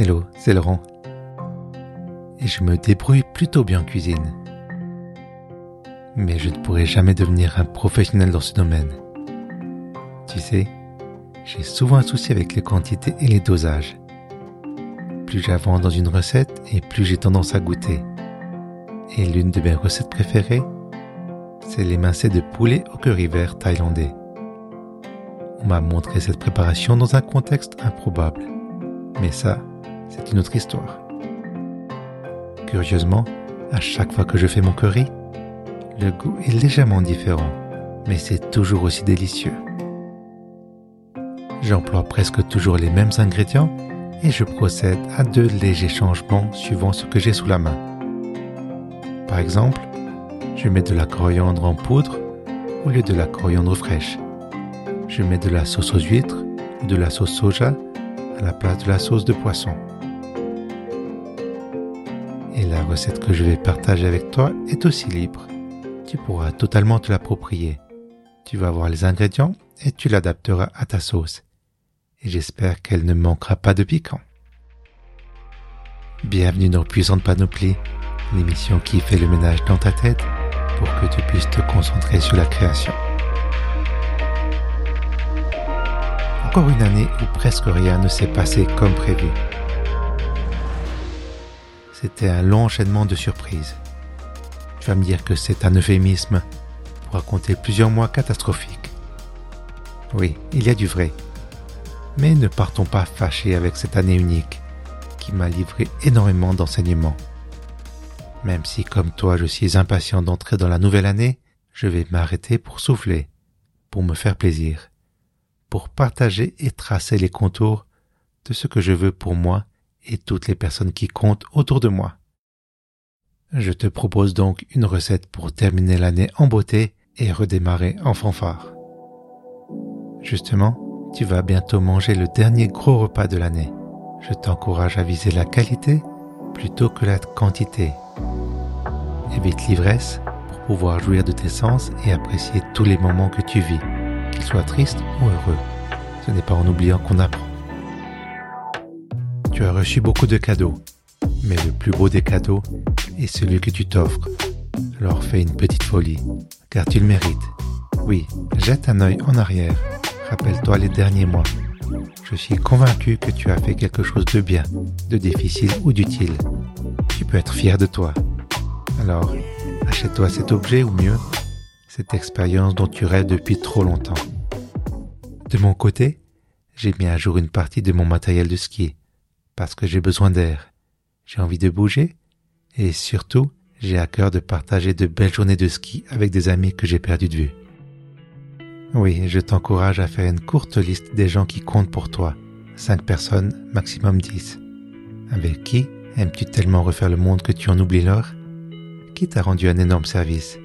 Hello, c'est Laurent. Et je me débrouille plutôt bien en cuisine. Mais je ne pourrai jamais devenir un professionnel dans ce domaine. Tu sais, j'ai souvent un souci avec les quantités et les dosages. Plus j'avance dans une recette et plus j'ai tendance à goûter. Et l'une de mes recettes préférées, c'est l'émincé de poulet au curry vert thaïlandais. On m'a montré cette préparation dans un contexte improbable. Mais ça, c'est une autre histoire. Curieusement, à chaque fois que je fais mon curry, le goût est légèrement différent, mais c'est toujours aussi délicieux. J'emploie presque toujours les mêmes ingrédients et je procède à de légers changements suivant ce que j'ai sous la main. Par exemple, je mets de la coriandre en poudre au lieu de la coriandre fraîche. Je mets de la sauce aux huîtres ou de la sauce soja à la place de la sauce de poisson. La recette que je vais partager avec toi est aussi libre. Tu pourras totalement te l'approprier. Tu vas voir les ingrédients et tu l'adapteras à ta sauce. Et j'espère qu'elle ne manquera pas de piquant. Bienvenue dans Puissante Panoplie, l'émission qui fait le ménage dans ta tête pour que tu puisses te concentrer sur la création. Encore une année où presque rien ne s'est passé comme prévu. C'était un long enchaînement de surprises. Tu vas me dire que c'est un euphémisme pour raconter plusieurs mois catastrophiques. Oui, il y a du vrai. Mais ne partons pas fâchés avec cette année unique qui m'a livré énormément d'enseignements. Même si comme toi je suis impatient d'entrer dans la nouvelle année, je vais m'arrêter pour souffler, pour me faire plaisir, pour partager et tracer les contours de ce que je veux pour moi et toutes les personnes qui comptent autour de moi. Je te propose donc une recette pour terminer l'année en beauté et redémarrer en fanfare. Justement, tu vas bientôt manger le dernier gros repas de l'année. Je t'encourage à viser la qualité plutôt que la quantité. Évite l'ivresse pour pouvoir jouir de tes sens et apprécier tous les moments que tu vis, qu'ils soient tristes ou heureux. Ce n'est pas en oubliant qu'on apprend. Tu as reçu beaucoup de cadeaux, mais le plus beau des cadeaux est celui que tu t'offres. Alors fais une petite folie, car tu le mérites. Oui, jette un œil en arrière. Rappelle-toi les derniers mois. Je suis convaincu que tu as fait quelque chose de bien, de difficile ou d'utile. Tu peux être fier de toi. Alors, achète-toi cet objet ou mieux, cette expérience dont tu rêves depuis trop longtemps. De mon côté, j'ai mis à jour une partie de mon matériel de ski parce que j'ai besoin d'air, j'ai envie de bouger et surtout j'ai à cœur de partager de belles journées de ski avec des amis que j'ai perdus de vue. Oui, je t'encourage à faire une courte liste des gens qui comptent pour toi, cinq personnes, maximum dix. Avec qui aimes-tu tellement refaire le monde que tu en oublies l'heure Qui t'a rendu un énorme service?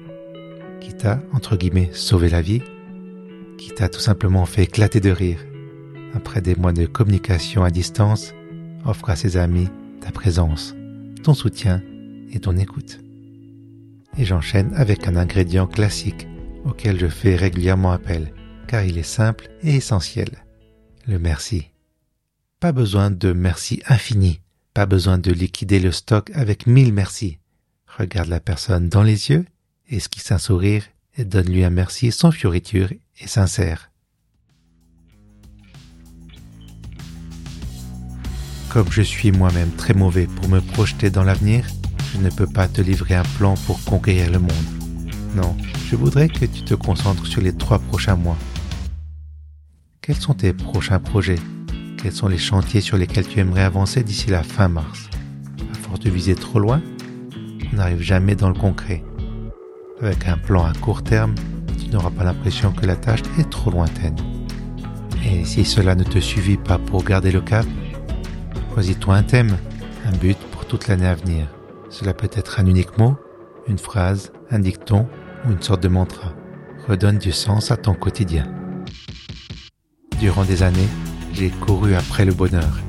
Qui t'a, entre guillemets, sauvé la vie? Qui t'a tout simplement fait éclater de rire? Après des mois de communication à distance, offre à ses amis ta présence, ton soutien et ton écoute. Et j'enchaîne avec un ingrédient classique auquel je fais régulièrement appel, car il est simple et essentiel. Le merci. Pas besoin de merci infini, pas besoin de liquider le stock avec mille merci. Regarde la personne dans les yeux, esquisse un sourire et donne-lui un merci sans fioriture et sincère. Comme je suis moi-même très mauvais pour me projeter dans l'avenir, je ne peux pas te livrer un plan pour conquérir le monde. Non, je voudrais que tu te concentres sur les trois prochains mois. Quels sont tes prochains projets? Quels sont les chantiers sur lesquels tu aimerais avancer d'ici la fin mars? À force de viser trop loin, on n'arrive jamais dans le concret. Avec un plan à court terme, tu n'auras pas l'impression que la tâche est trop lointaine. Et si cela ne te suffit pas pour garder le cap, Choisis-toi un thème, un but pour toute l'année à venir. Cela peut être un unique mot, une phrase, un dicton ou une sorte de mantra. Redonne du sens à ton quotidien. Durant des années, j'ai couru après le bonheur.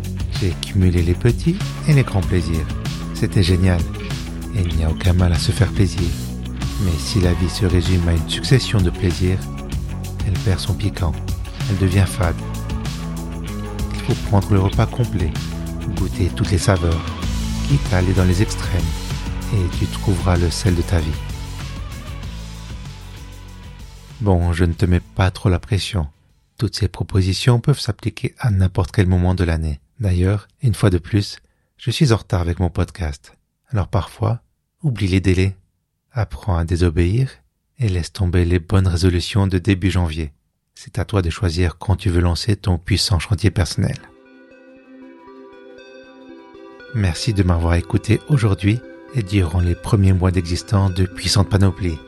J'ai cumulé les petits et les grands plaisirs. C'était génial. Et il n'y a aucun mal à se faire plaisir. Mais si la vie se résume à une succession de plaisirs, elle perd son piquant. Elle devient fade. Il faut prendre le repas complet toutes les saveurs, quitte à aller dans les extrêmes, et tu trouveras le sel de ta vie. Bon, je ne te mets pas trop la pression. Toutes ces propositions peuvent s'appliquer à n'importe quel moment de l'année. D'ailleurs, une fois de plus, je suis en retard avec mon podcast. Alors parfois, oublie les délais, apprends à désobéir et laisse tomber les bonnes résolutions de début janvier. C'est à toi de choisir quand tu veux lancer ton puissant chantier personnel. Merci de m'avoir écouté aujourd'hui et durant les premiers mois d'existence de Puissante Panoplie.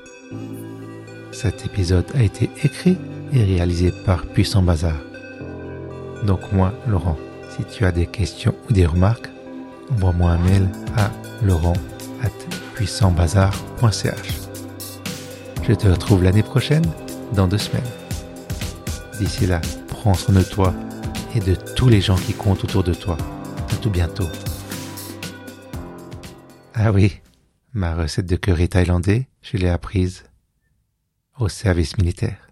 Cet épisode a été écrit et réalisé par Puissant Bazar. Donc moi, Laurent, si tu as des questions ou des remarques, envoie-moi un mail à laurent.puissantbazar.ch. Je te retrouve l'année prochaine, dans deux semaines. D'ici là, prends soin de toi et de tous les gens qui comptent autour de toi. À tout bientôt. Ah oui, ma recette de curry thaïlandais, je l'ai apprise au service militaire.